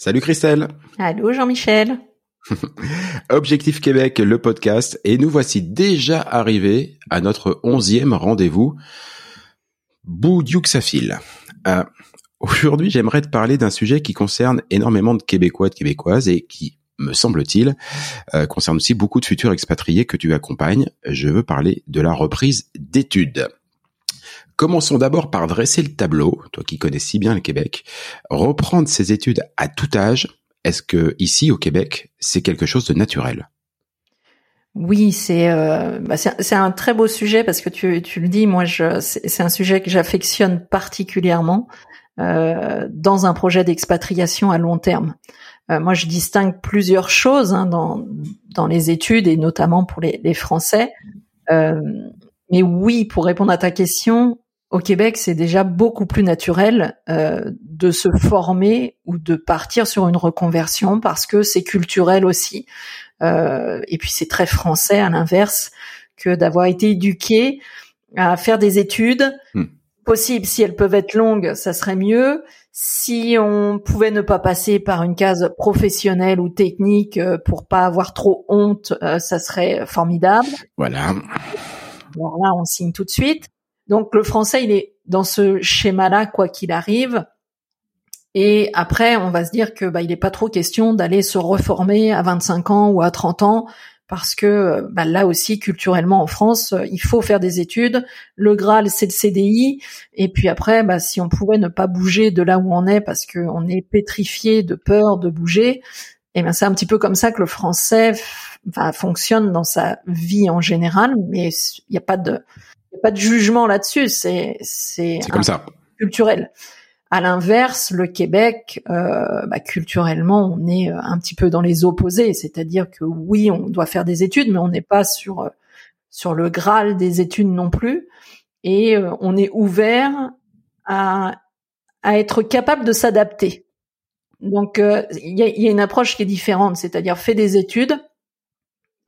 Salut Christelle Allô Jean-Michel Objectif Québec, le podcast, et nous voici déjà arrivés à notre onzième rendez-vous. Boudiouxafil. Euh, Aujourd'hui, j'aimerais te parler d'un sujet qui concerne énormément de Québécois, de Québécoises, et qui, me semble-t-il, euh, concerne aussi beaucoup de futurs expatriés que tu accompagnes. Je veux parler de la reprise d'études. Commençons d'abord par dresser le tableau, toi qui connais si bien le Québec. Reprendre ses études à tout âge, est-ce que ici au Québec, c'est quelque chose de naturel? Oui, c'est euh, bah, c'est un très beau sujet parce que tu, le dis, moi je c'est un sujet que j'affectionne particulièrement euh, dans un projet d'expatriation à long terme. Euh, moi, je distingue plusieurs choses hein, dans les études et notamment pour les, les Français. Euh, mais oui, pour répondre à ta question, au Québec, c'est déjà beaucoup plus naturel euh, de se former ou de partir sur une reconversion parce que c'est culturel aussi. Euh, et puis c'est très français à l'inverse que d'avoir été éduqué à faire des études. Hmm. Possible, si elles peuvent être longues, ça serait mieux. Si on pouvait ne pas passer par une case professionnelle ou technique euh, pour pas avoir trop honte, euh, ça serait formidable. Voilà. Alors là, on signe tout de suite. Donc le français, il est dans ce schéma-là, quoi qu'il arrive. Et après, on va se dire que bah, il n'est pas trop question d'aller se reformer à 25 ans ou à 30 ans, parce que bah, là aussi, culturellement en France, il faut faire des études. Le Graal, c'est le CDI. Et puis après, bah, si on pouvait ne pas bouger de là où on est, parce qu'on est pétrifié de peur de bouger, et ben c'est un petit peu comme ça que le français enfin, fonctionne dans sa vie en général. Mais il n'y a pas de n'y a pas de jugement là-dessus, c'est c'est C'est comme ça. culturel. À l'inverse, le Québec, euh, bah, culturellement, on est euh, un petit peu dans les opposés, c'est-à-dire que oui, on doit faire des études, mais on n'est pas sur euh, sur le graal des études non plus, et euh, on est ouvert à à être capable de s'adapter. Donc, euh, il y, a, il y a une approche qui est différente, c'est-à-dire fais des études,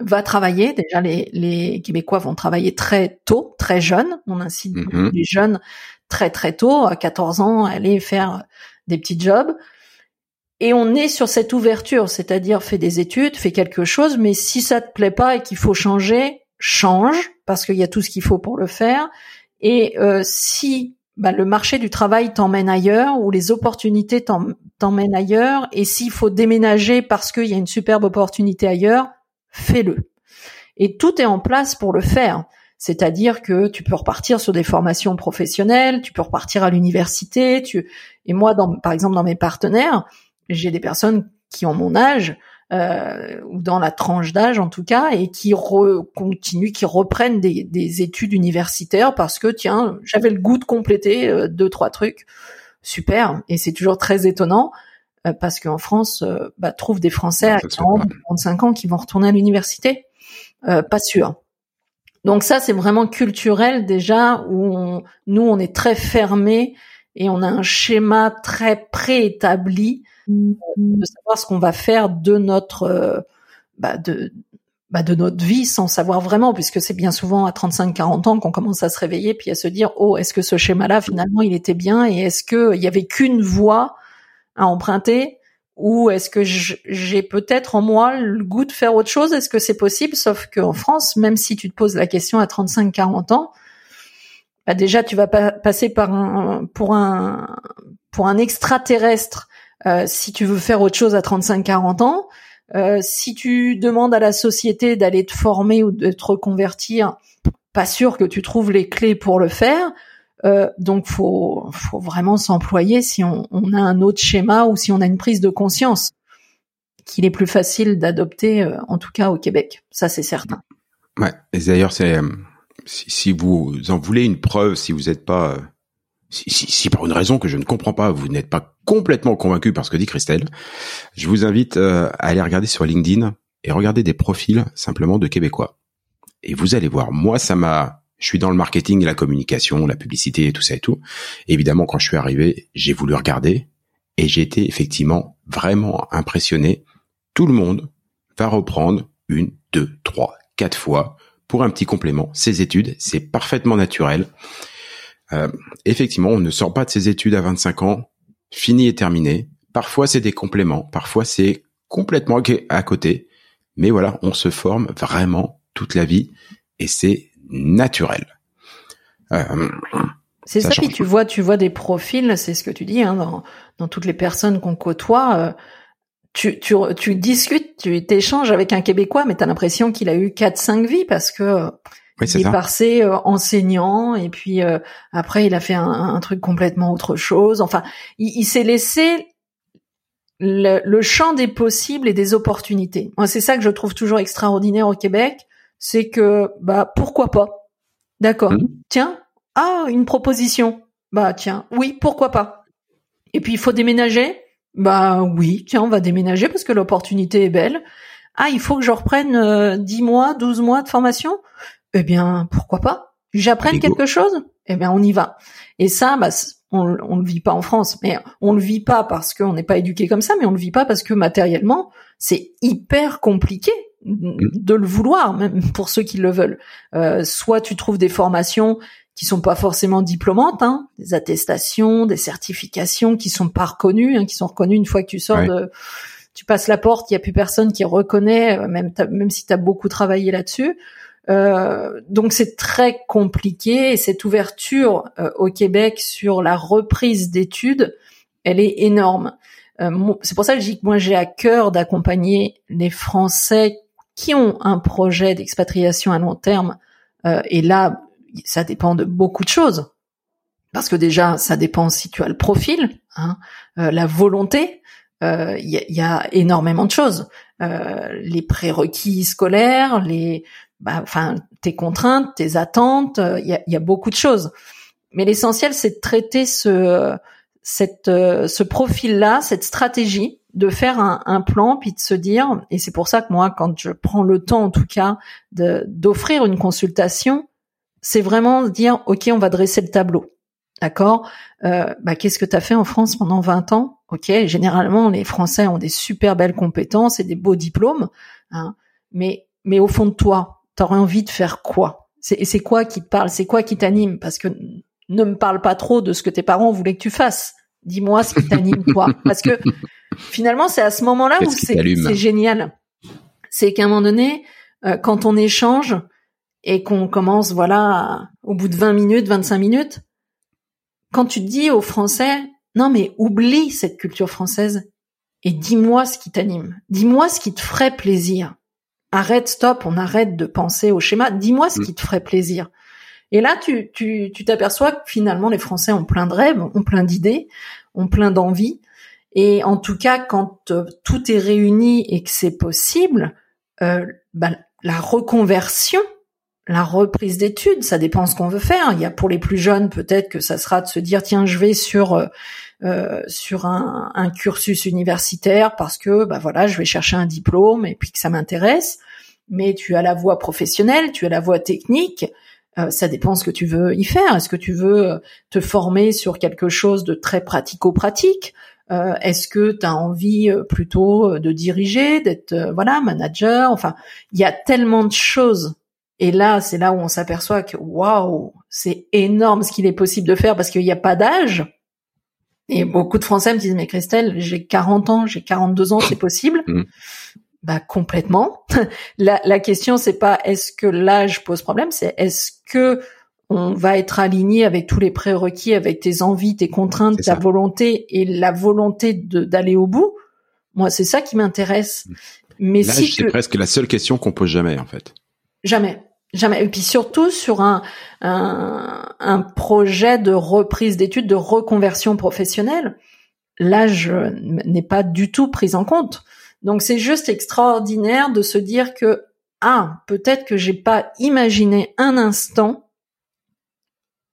va travailler. Déjà, les, les Québécois vont travailler très tôt, très jeunes. On incite Mhm. les jeunes très très tôt, à 14 ans, à aller faire des petits jobs. Et on est sur cette ouverture, c'est-à-dire fais des études, fais quelque chose, mais si ça te plaît pas et qu'il faut changer, change, parce qu'il y a tout ce qu'il faut pour le faire. Et euh, si bah, le marché du travail t'emmène ailleurs ou les opportunités t'em- t'emmènent ailleurs, et s'il faut déménager parce qu'il y a une superbe opportunité ailleurs, fais-le. Et tout est en place pour le faire. C'est-à-dire que tu peux repartir sur des formations professionnelles, tu peux repartir à l'université, tu et moi par exemple dans mes partenaires, j'ai des personnes qui ont mon âge euh, ou dans la tranche d'âge en tout cas et qui re- continuent, qui reprennent des, des études universitaires parce que tiens, j'avais le goût de compléter euh, deux trois trucs. Super et c'est toujours très étonnant euh, parce qu'en France, euh, bah, trouve des Français à Ça se fait 40, pas. 45 ans qui vont retourner à l'université. Euh, pas sûr. Donc ça, c'est vraiment culturel déjà où on- nous, on est très fermé et on a un schéma très préétabli euh, de savoir ce qu'on va faire de notre, euh, bah, de, bah, de notre vie sans savoir vraiment, puisque c'est bien souvent à 35-40 ans qu'on commence à se réveiller puis à se dire oh est-ce que ce schéma-là finalement il était bien et est-ce que il y avait qu'une voie à emprunter ou est-ce que j'ai peut-être en moi le goût de faire autre chose? Est-ce que c'est possible? Sauf qu'en France, même si tu te poses la question à 35-40 ans, bah déjà tu vas pas passer par un pour un pour un extraterrestre euh, si tu veux faire autre chose à 35-40 ans. Euh, si tu demandes à la société d'aller te former ou de te reconvertir, pas sûr que tu trouves les clés pour le faire. Euh, donc faut faut vraiment s'employer si on, on, a un autre schéma ou si on a une prise de conscience qu'il est plus facile d'adopter, euh, en tout cas au Québec. Ça c'est certain. Ouais. Et d'ailleurs c'est euh, si, si, vous en voulez une preuve, si vous n'êtes pas si, si, si, par une raison que je ne comprends pas, vous n'êtes pas complètement convaincu par ce que dit Christelle, je vous invite euh, à aller regarder sur LinkedIn et regarder des profils simplement de Québécois. Et vous allez voir, moi ça m'a, je suis dans le marketing, la communication, la publicité et tout ça et tout. évidemment, quand je suis arrivé, j'ai voulu regarder et j'ai été effectivement vraiment impressionné. Tout le monde va reprendre une, deux, trois, quatre fois pour un petit complément ses études. C'est parfaitement naturel. Euh, effectivement, on ne sort pas de ses études à 25 ans, fini et terminé. Parfois, c'est des compléments, parfois, c'est complètement à côté. Mais voilà, on se forme vraiment toute la vie et c'est naturel. Euh, c'est ça, puis tu vois, tu vois des profils, c'est ce que tu dis, hein, dans, dans toutes les personnes qu'on côtoie. Euh, tu, tu, tu discutes, tu t'échanges avec un Québécois, mais tu as l'impression qu'il a eu quatre, cinq vies parce que il est passé euh, enseignant et puis euh, après il a fait un, truc complètement autre chose. Enfin, il, s'est laissé le, champ des possibles et des opportunités. Moi, c'est ça que je trouve toujours extraordinaire au Québec, c'est que bah pourquoi pas? D'accord. Mmh. Tiens, ah une proposition. Bah tiens, oui, pourquoi pas? Et puis il faut déménager? Bah oui, tiens, on va déménager parce que l'opportunité est belle. Ah, il faut que je reprenne euh, 10 mois, 12 mois de formation? Eh bien, pourquoi pas? J'apprenne quelque chose? Eh bien, on y va. Et ça, bah, on, on le vit pas en France, mais on le vit pas parce qu'on n'est pas éduqué comme ça, mais on le vit pas parce que matériellement, c'est hyper compliqué mm. de le vouloir, même pour ceux qui le veulent. Euh, soit tu trouves des formations qui sont pas forcément diplômantes, hein, des attestations, des certifications qui sont pas reconnues, hein, qui sont reconnues une fois que tu sors de, tu passes la porte, il y a plus personne qui reconnaît, euh, même même si tu as beaucoup travaillé là-dessus. Euh, donc c'est très compliqué et cette ouverture euh, au Québec sur la reprise d'études, elle est énorme. Euh, c'est pour ça que je dis que moi j'ai à cœur d'accompagner les Français qui ont un projet d'expatriation à long terme. et là, ça dépend de beaucoup de choses. Parce que déjà, ça dépend si tu as le profil, hein, la volonté. Il y, y, a énormément de choses. les prérequis scolaires, les bah, enfin, tes contraintes, tes attentes, il euh, y, a, beaucoup de choses. Mais l'essentiel, c'est de traiter ce, cette, euh, ce profil-là, cette stratégie, de faire un, plan, puis de se dire, et c'est pour ça que moi, quand je prends le temps, en tout cas, d'offrir une consultation, c'est vraiment dire, ok, on va dresser le tableau. D'accord? Euh, bah, Qu'est-ce que tu as fait en France pendant 20 ans? Ok, généralement, les Français ont des super belles compétences et des beaux diplômes, hein, mais, mais au fond de toi, t'aurais envie de faire quoi? C'est c'est quoi qui te parle? C'est quoi qui t'anime? Parce que ne me parle pas trop de ce que tes parents voulaient que tu fasses. Dis-moi ce qui t'anime toi. Parce que finalement, c'est à ce moment-là où c'est génial. C'est qu'à un moment donné, euh, quand on échange et qu'on commence, voilà, au bout de 20 minutes, 25 minutes, quand tu dis aux Français, non mais oublie cette culture française et dis-moi ce qui t'anime. Dis-moi ce qui te ferait plaisir arrête, stop, on arrête de penser au schéma. Dis-moi ce mm. qui te ferait plaisir. Et là, tu tu tu t'aperçois que finalement les Français ont plein de rêves, ont plein d'idées, ont plein d'envies. Et en tout cas, quand euh, tout est réuni et que c'est possible, euh, bah, la reconversion, la reprise d'études, ça dépend ce qu'on veut faire. Il y a pour les plus jeunes peut-être que ça sera de se dire tiens, je vais sur euh, euh, sur un, un, cursus universitaire parce que bah voilà, je vais chercher un diplôme et puis que ça m'intéresse. Mais tu as la voie professionnelle, tu as la voie technique. Euh, ça dépend ce que tu veux y faire. Est-ce que tu veux te former sur quelque chose de très pratico-pratique? Euh, Est-ce que tu as envie euh, plutôt de diriger, d'être voilà manager? Enfin, il y a tellement de choses. Et là, c'est là où on s'aperçoit que waouh, c'est énorme ce qu'il est possible de faire parce qu'il n'y a pas d'âge. Et beaucoup de Français me disent mais Christelle, j'ai 40 ans, j'ai 42 ans, c'est possible mmh. Bah complètement. la, la question c'est pas est-ce que l'âge pose problème, c'est est-ce que on va être aligné avec tous les prérequis, avec tes envies, tes contraintes, ta volonté et la volonté d'aller au bout? Moi, c'est ça qui m'intéresse. Mmh. Mais si c'est presque la seule question qu'on pose jamais en fait. Jamais. Jamais. Et puis surtout sur un, un, un projet de reprise d'études, de reconversion professionnelle, l'âge n'est pas du tout pris en compte. Donc c'est juste extraordinaire de se dire que ah peut-être que j'ai pas imaginé un instant,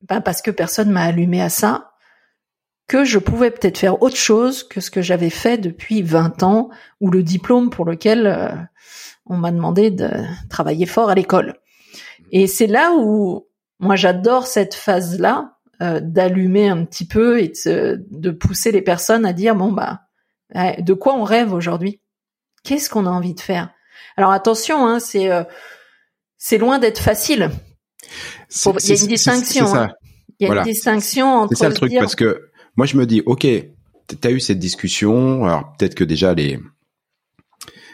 ben parce que personne m'a allumé à ça, que je pouvais peut-être faire autre chose que ce que j'avais fait depuis 20 ans ou le diplôme pour lequel euh, on m'a demandé de travailler fort à l'école. Et c'est là où moi j'adore cette phase-là euh, d'allumer un petit peu et de, de, pousser les personnes à dire bon bah de quoi on rêve aujourd'hui? Qu'est-ce qu'on a envie de faire? Alors attention, hein, c'est euh, c'est loin d'être facile. il y a une distinction. Hein. Il y a une distinction entre. C'est ça le truc parce que moi je me dis ok, tu as eu cette discussion. Alors peut-être que déjà les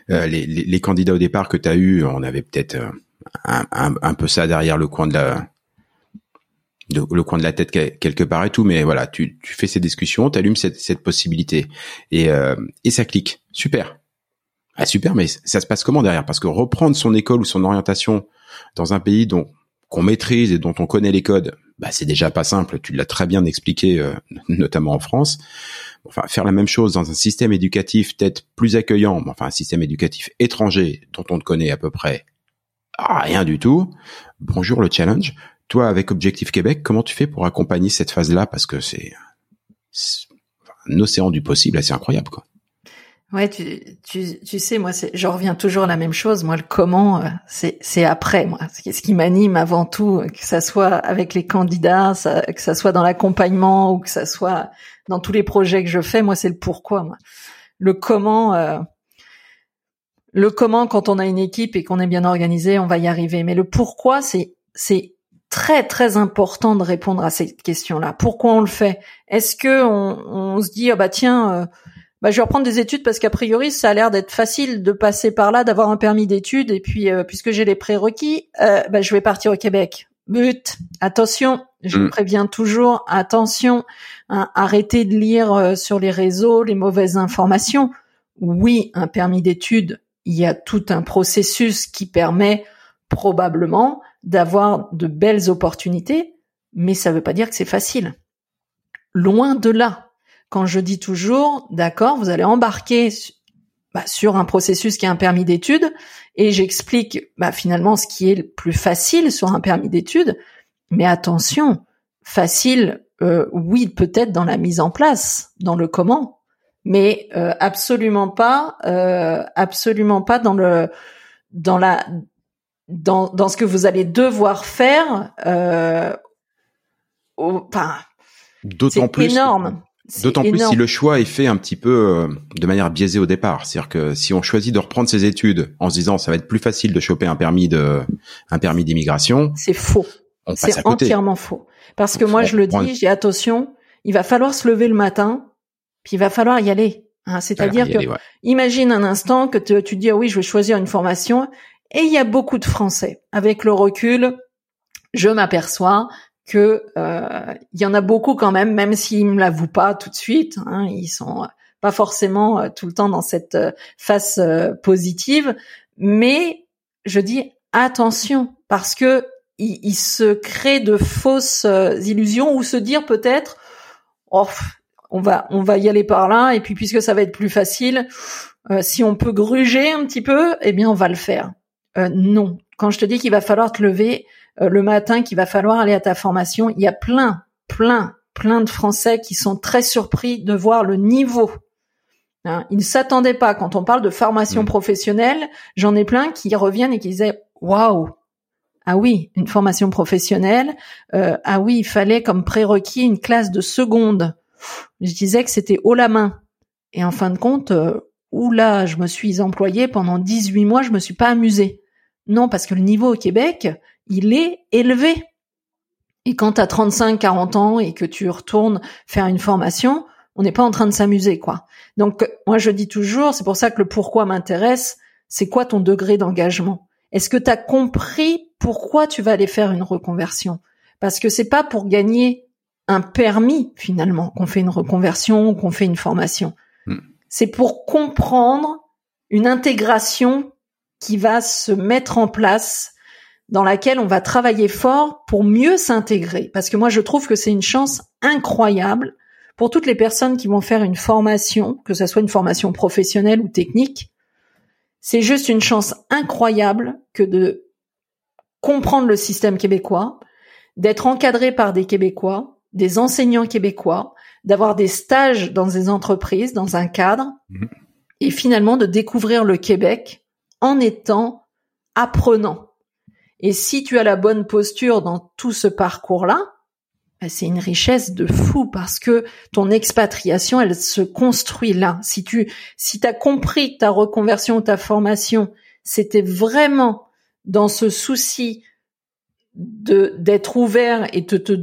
euh, les, les, les, candidats au départ que tu as eu, on avait peut-être euh, un, peu ça derrière le coin de la le coin de la tête quelque part et tout, mais voilà, tu, tu fais ces discussions, tu allumes cette, cette possibilité et, euh, et ça clique. Super. Ah super, mais ça se passe comment derrière? Parce que reprendre son école ou son orientation dans un pays dont qu'on maîtrise et dont on connaît les codes, bah c'est déjà pas simple. Tu l'as très bien expliqué, euh, notamment en France. Enfin, faire la même chose dans un système éducatif peut-être plus accueillant, enfin un système éducatif étranger dont on ne connaît à peu près rien du tout. Bonjour le challenge. Toi, avec Objectif Québec, comment tu fais pour accompagner cette phase-là? Parce que c'est un océan du possible assez incroyable, quoi. Ouais, tu, tu, tu sais, moi, je reviens toujours à la même chose. Moi, le comment, euh, c'est, après. Moi, ce qui m'anime avant tout, que ça soit avec les candidats, que ça soit dans l'accompagnement ou que ça soit dans tous les projets que je fais. Moi, c'est le pourquoi. Moi. Le comment, euh, le comment, quand on a une équipe et qu'on est bien organisé, on va y arriver. Mais le pourquoi, c'est, c'est très très important de répondre à cette question-là. Pourquoi on le fait? Est-ce que on, on, se dit, ah bah tiens. Euh, bah, je vais reprendre des études parce qu'a priori, ça a l'air d'être facile de passer par là, d'avoir un permis d'études. Et puis, euh, puisque j'ai les prérequis, euh, bah, je vais partir au Québec. But, attention, je mm. préviens toujours, attention, hein, arrêtez de lire sur les réseaux les mauvaises informations. Oui, un permis d'études, il y a tout un processus qui permet probablement d'avoir de belles opportunités, mais ça ne veut pas dire que c'est facile. Loin de là. Quand je dis toujours, d'accord, vous allez embarquer bah, sur un processus qui est un permis d'études, et j'explique bah, finalement ce qui est le plus facile sur un permis d'études, mais attention, facile, euh, oui, peut-être dans la mise en place, dans le comment, mais euh, absolument pas, euh, absolument pas dans le dans la dans, dans ce que vous allez devoir faire. Euh, au, D'autant plus. énorme. D'autant plus si le choix est fait un petit peu euh, de manière biaisée au départ, c'est-à-dire que si on choisit de reprendre ses études en se disant ça va être plus facile de choper un permis de un permis d'immigration, c'est faux. C'est entièrement faux. Parce que moi je le dis, j'ai attention, il va falloir se lever le matin, puis il va falloir y aller. Hein, C'est-à-dire que imagine un instant que tu, dis ah oui je vais choisir une formation et il y a beaucoup de Français avec le recul, je m'aperçois que euh, il y en a beaucoup quand même, même s'ils me l'avouent pas tout de suite. Hein, ils sont pas forcément euh, tout le temps dans cette euh, face positive, mais je dis attention parce que il, se crée de fausses illusions ou se dire peut-être oh, on va on va y aller par là et puis puisque ça va être plus facile, si on peut gruger un petit peu, eh bien on va le faire. non, quand je te dis qu'il va falloir te lever euh, le matin qu'il va falloir aller à ta formation. Il y a plein, plein, plein de Français qui sont très surpris de voir le niveau. Hein, ils ne s'attendaient pas. Quand on parle de formation mmh. professionnelle, j'en ai plein qui reviennent et qui disaient waouh. Ah oui, une formation professionnelle. Euh, ah oui, il fallait comme prérequis une classe de seconde. Je disais que c'était haut la main. Et en fin de compte, euh, là, je me suis employée pendant 18 mois, je me suis pas amusée. Non, parce que le niveau au Québec, il est élevé. Et quand tu as 35, 40 ans et que tu retournes faire une formation, on n'est pas en train de s'amuser, quoi. Donc, moi, je dis toujours, c'est pour ça que le pourquoi m'intéresse, c'est quoi ton degré d'engagement? Est-ce que tu as compris pourquoi tu vas aller faire une reconversion? Parce que c'est pas pour gagner un permis, finalement, qu'on fait une reconversion ou qu'on fait une formation. Hmm. C'est pour comprendre une intégration qui va se mettre en place dans laquelle on va travailler fort pour mieux s'intégrer. Parce que moi, je trouve que c'est une chance incroyable pour toutes les personnes qui vont faire une formation, que ce soit une formation professionnelle ou technique. C'est juste une chance incroyable que de comprendre le système québécois, d'être encadré par des Québécois, des enseignants québécois, d'avoir des stages dans des entreprises, dans un cadre, mhm. et finalement de découvrir le Québec en étant apprenant. Et si tu as la bonne posture dans tout ce parcours-là, ben, c'est une richesse de fou parce que ton expatriation, elle se construit là. Si tu, si t'as compris que ta reconversion, ta formation, c'était vraiment dans ce souci de d'être ouvert et de te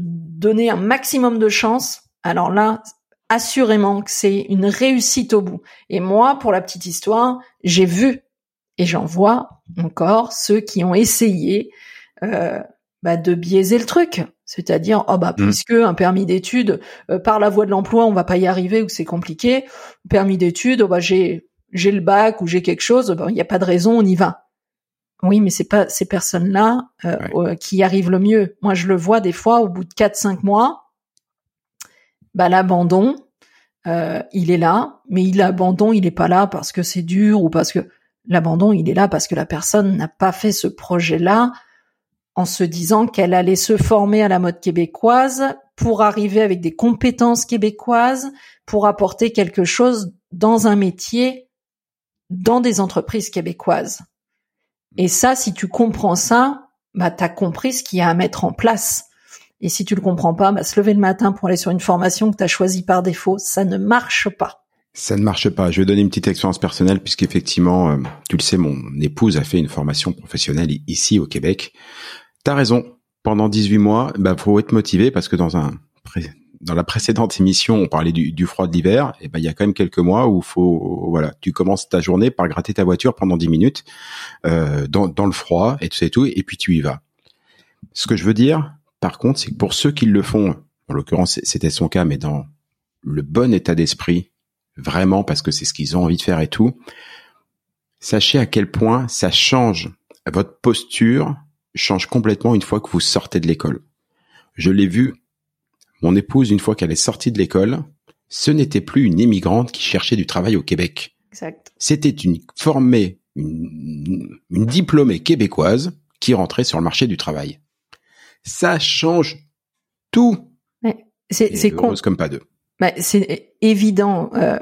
donner un maximum de chance, alors là, assurément que c'est une réussite au bout. Et moi, pour la petite histoire, j'ai vu et j'en vois encore ceux qui ont essayé euh, bah, de biaiser le truc. C'est-à-dire, oh bah, mmh. puisque un permis d'études, euh, par la voie de l'emploi, on va pas y arriver ou c'est compliqué, permis d'études, oh bah, j'ai, j'ai le bac ou j'ai quelque chose, il n'y a pas de raison, on y va. Oui, mais c'est pas ces personnes-là euh, qui arrivent le mieux. Moi, je le vois des fois au bout de 4-5 mois, bah, l'abandon, il est là, mais il l'abandon, il est pas là parce que c'est dur ou parce que L'abandon, il est là parce que la personne n'a pas fait ce projet-là en se disant qu'elle allait se former à la mode québécoise pour arriver avec des compétences québécoises, pour apporter quelque chose dans un métier, dans des entreprises québécoises. Et ça, si tu comprends ça, bah, as compris ce qu'il y a à mettre en place. Et si tu le comprends pas, bah, se lever le matin pour aller sur une formation que tu as choisie par défaut, ça ne marche pas. Ça ne marche pas. Je vais donner une petite expérience personnelle puisqu'effectivement, euh, tu le sais, mon épouse a fait une formation professionnelle ici au Québec. T'as raison. Pendant 18 mois, bah faut être motivé parce que dans un dans la précédente émission, on parlait du, froid de l'hiver. Et ben il y a quand même quelques mois où faut voilà, tu commences ta journée par gratter ta voiture pendant 10 minutes euh, dans, dans le froid et tout ça et tout, et puis tu y vas. Ce que je veux dire, par contre, c'est que pour ceux qui le font, en l'occurrence c'était son cas, mais dans le bon état d'esprit vraiment parce que c'est ce qu'ils ont envie de faire et tout, sachez à quel point ça change votre posture change complètement une fois que vous sortez de l'école. Je l'ai vu, mon épouse, une fois qu'elle est sortie de l'école, ce n'était plus une immigrante qui cherchait du travail au Québec. Exact. C'était une formée, une, une diplômée québécoise qui rentrait sur le marché du travail. Ça change tout. C'est con. comme pas deux. Bah, c'est évident. Euh,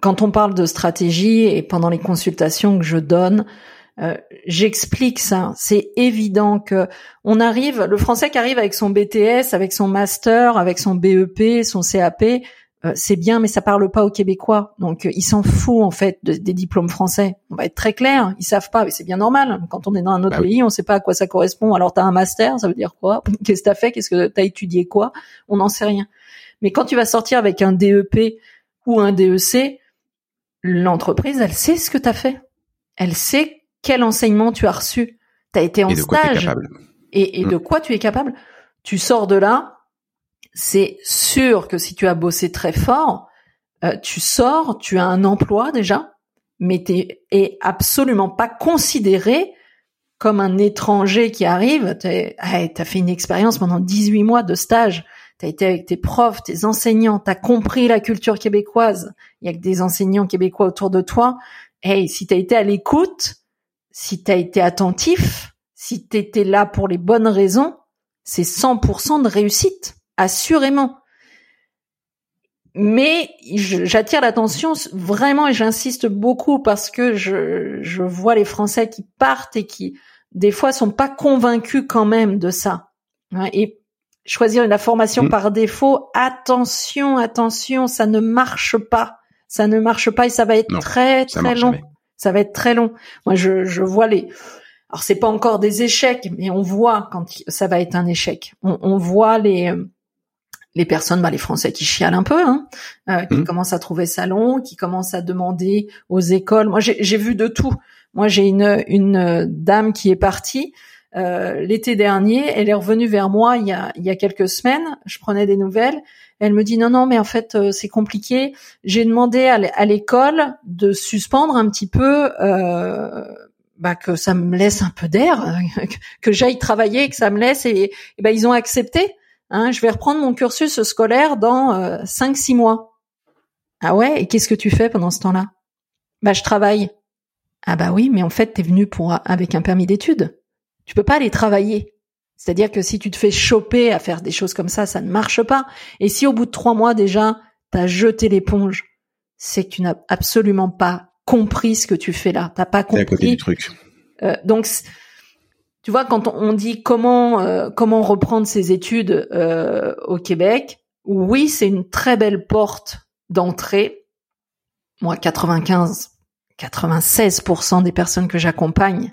quand on parle de stratégie et pendant les consultations que je donne, euh, j'explique ça. C'est évident que on arrive, le français qui arrive avec son BTS, avec son master, avec son BEP, son CAP, euh, c'est bien, mais ça parle pas aux Québécois. Donc ils s'en foutent en fait des diplômes français. On va être très clair, ils savent pas, mais c'est bien normal. Quand on est dans un autre bah pays, on sait pas à quoi ça correspond. Alors t'as un master, ça veut dire quoi? Qu'est-ce que t'as fait? Qu'est-ce que t'as étudié quoi? On n'en sait rien. Mais quand tu vas sortir avec un DEP ou un DEC, l'entreprise, elle sait ce que tu as fait. Elle sait quel enseignement tu as reçu. Tu as été en stage. Et, de mm. quoi tu es capable Tu sors de là, c'est sûr que si tu as bossé très fort, euh, tu sors, tu as un emploi déjà, mais tu es absolument pas considéré comme un étranger qui arrive. Tu as fait une expérience pendant 18 mois de stage t'as été avec tes profs, tes enseignants, t'as compris la culture québécoise. Il y a que des enseignants québécois autour de toi. Hey, si t'as été à l'écoute, si t'as été attentif, si t'étais là pour les bonnes raisons, c'est 100% de réussite, assurément. Mais j'attire l'attention vraiment et j'insiste beaucoup parce que je, je vois les Français qui partent et qui des fois sont pas convaincus quand même de ça. Et choisir la formation mm. par défaut, attention, attention, ça ne marche pas. Ça ne marche pas et ça va être très très long. Ça va être très long. Moi, je, je vois les. Alors, c'est pas encore des échecs, mais on voit quand ça va être un échec. On, on voit les les personnes, bah, les Français qui chialent un peu, hein, euh, qui mmh. commencent à trouver ça long, qui commencent à demander aux écoles. Moi, j'ai vu de tout. Moi, j'ai une une dame qui est partie euh, l'été dernier. Elle est revenue vers moi il y a il y a quelques semaines. Je prenais des nouvelles. Elle me dit non non mais en fait euh, c'est compliqué. J'ai demandé à l'école de suspendre un petit peu. Euh, bah, que ça me laisse un peu d'air, que j'aille travailler, que ça me laisse et, bah, ils ont accepté. Hein, je vais reprendre mon cursus scolaire dans euh, 5-6 mois. Ah ouais, et qu'est-ce que tu fais pendant ce temps-là? Bah je travaille. Ah bah oui, mais en fait t'es venu pour avec un permis d'études. Tu peux pas aller travailler. C'est-à-dire que si tu te fais choper à faire des choses comme ça, ça ne marche pas. Et si au bout de trois mois déjà t'as jeté l'éponge, c'est que tu n'as absolument pas compris ce que tu fais là. T'as pas compris. à côté du truc. Euh, donc tu vois, quand on dit comment euh, comment reprendre ses études euh, au Québec, oui, c'est une très belle porte d'entrée. Moi, 95, 96% des personnes que j'accompagne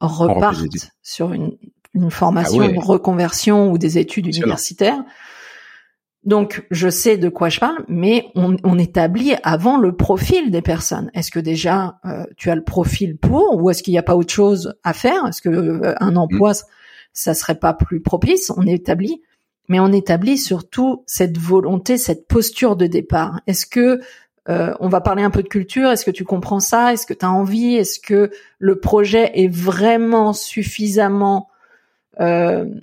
repartent sur une, une formation, ah une reconversion ou des études universitaires. Donc, je sais de quoi je parle, mais on, on établit avant le profil des personnes. Est-ce que déjà euh, tu as le profil pour, ou est-ce qu'il n'y a pas autre chose à faire? Est-ce que euh, un emploi, mmh. ça serait pas plus propice? On établit, mais on établit surtout cette volonté, cette posture de départ. Est-ce que euh, on va parler un peu de culture. Est-ce que tu comprends ça? Est-ce que tu as envie? Est-ce que le projet est vraiment suffisamment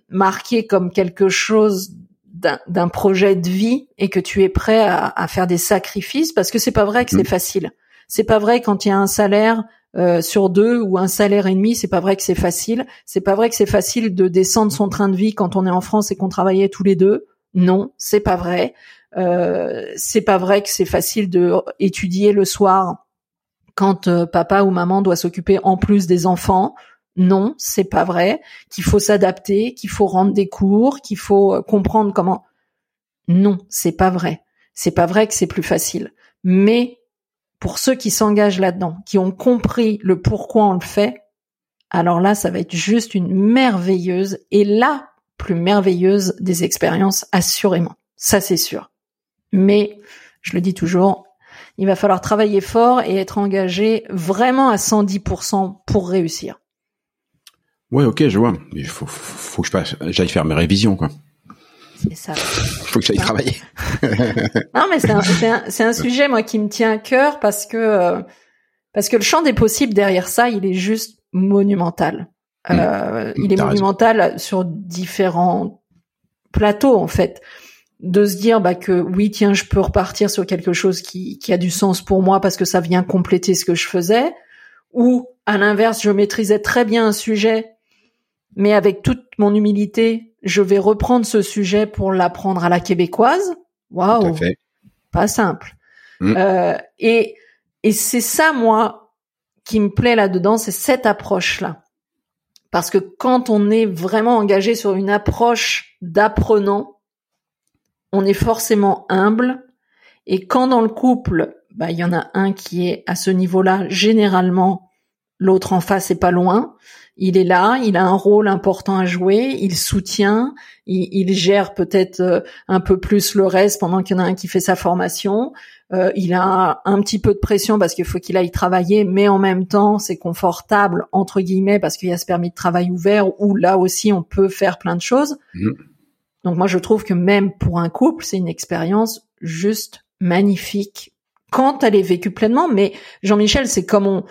marqué comme quelque chose d'un projet de vie et que tu es prêt à, faire des sacrifices? Parce que c'est pas vrai que c'est mm. facile. C'est pas vrai quand il y a un salaire euh, sur deux ou un salaire et demi, c'est pas vrai que c'est facile. C'est pas vrai que c'est facile de descendre son train de vie quand on est en France et qu'on travaillait tous les deux. Non, c'est pas vrai. Euh, c'est pas vrai que c'est facile de étudier le soir quand euh, papa ou maman doit s'occuper en plus des enfants. Non, c'est pas vrai. Qu'il faut s'adapter, qu'il faut rendre des cours, qu'il faut euh, comprendre comment. Non, c'est pas vrai. C'est pas vrai que c'est plus facile. Mais pour ceux qui s'engagent là-dedans, qui ont compris le pourquoi on le fait, alors là, ça va être juste une merveilleuse et la plus merveilleuse des expériences, assurément. Ça, c'est sûr. Mais, je le dis toujours, il va falloir travailler fort et être engagé vraiment à 110% pour réussir. Ouais, ok, je vois. Il faut, faut que j'aille faire mes révisions, quoi. C'est ça. faut que j'aille travailler. non, mais c'est un, un, un, sujet, moi, qui me tient à cœur parce que, euh, parce que le champ des possibles derrière ça, il est juste monumental. Euh, mmh. il est monumental sur différents plateaux, en fait. De se dire bah, que oui, tiens, je peux repartir sur quelque chose qui, qui a du sens pour moi parce que ça vient compléter ce que je faisais. Ou, à l'inverse, je maîtrisais très bien un sujet mais avec toute mon humilité, je vais reprendre ce sujet pour l'apprendre à la québécoise. Waouh, pas simple. Mm. Euh, et et c'est ça moi qui me plaît là-dedans, c'est cette approche-là. Parce que quand on est vraiment engagé sur une approche d'apprenant, on est forcément humble. Et quand dans le couple, bah, il y en a un qui est à ce niveau-là, généralement, l'autre en face est pas loin il est là, il a un rôle important à jouer, il soutient, il, gère peut-être euh, un peu plus le reste pendant qu'il y en a un qui fait sa formation. Euh, il a un petit peu de pression parce qu'il faut qu'il aille travailler, mais en même temps c'est confortable entre guillemets parce qu'il y a ce permis de travail ouvert où là aussi on peut faire plein de choses. Mmh. Donc moi je trouve que même pour un couple c'est une expérience juste magnifique quand elle est vécue pleinement. Mais Jean-Michel c'est comme on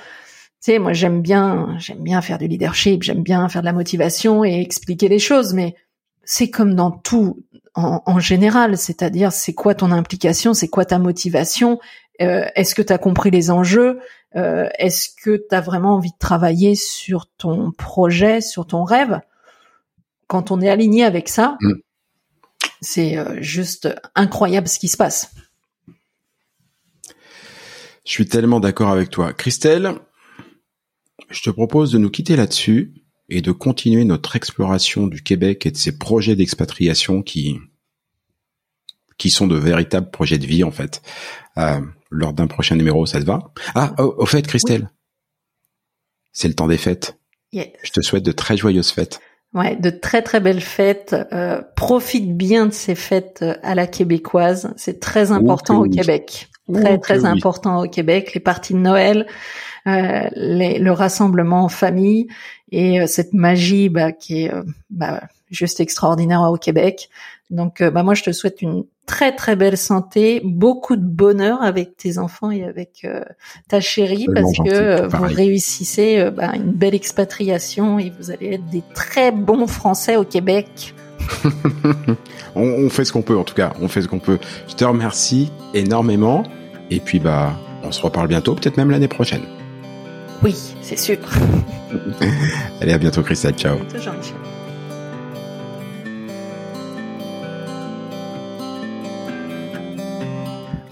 sais, moi j'aime bien, j'aime bien faire du leadership, j'aime bien faire de la motivation et expliquer les choses, mais c'est comme dans tout en, général, c'est-à-dire c'est quoi ton implication, c'est quoi ta motivation, euh, est-ce que tu as compris les enjeux, euh, est-ce que tu as vraiment envie de travailler sur ton projet, sur ton rêve? Quand on est aligné avec ça, mm. C'est euh, juste incroyable ce qui se passe. Je suis tellement d'accord avec toi. Christelle, je te propose de nous quitter là-dessus et de continuer notre exploration du Québec et de ses projets d'expatriation qui qui sont de véritables projets de vie en fait. Euh, lors d'un prochain numéro, ça te va? Ah, au, fait, Christelle, c'est le temps des fêtes. Je te souhaite de très joyeuses fêtes. Ouais, de très très belles fêtes. Euh, profite bien de ces fêtes euh, à la québécoise. C'est très important au Québec. Très très important au Québec. Les parties de Noël, euh, les, le rassemblement en famille et euh, cette magie bah, qui est euh, bah, juste extraordinaire au Québec. Donc, bah, moi, je te souhaite une très très belle santé, beaucoup de bonheur avec tes enfants et avec ta chérie, parce que vous réussissez bah, une belle expatriation et vous allez être des très bons Français au Québec. on, on, fait ce qu'on peut, en tout cas, on fait ce qu'on peut. Je te remercie énormément, et puis bah, on se reparle bientôt, peut-être même l'année prochaine. Oui, c'est sûr. Allez, à bientôt, Christelle. Ciao.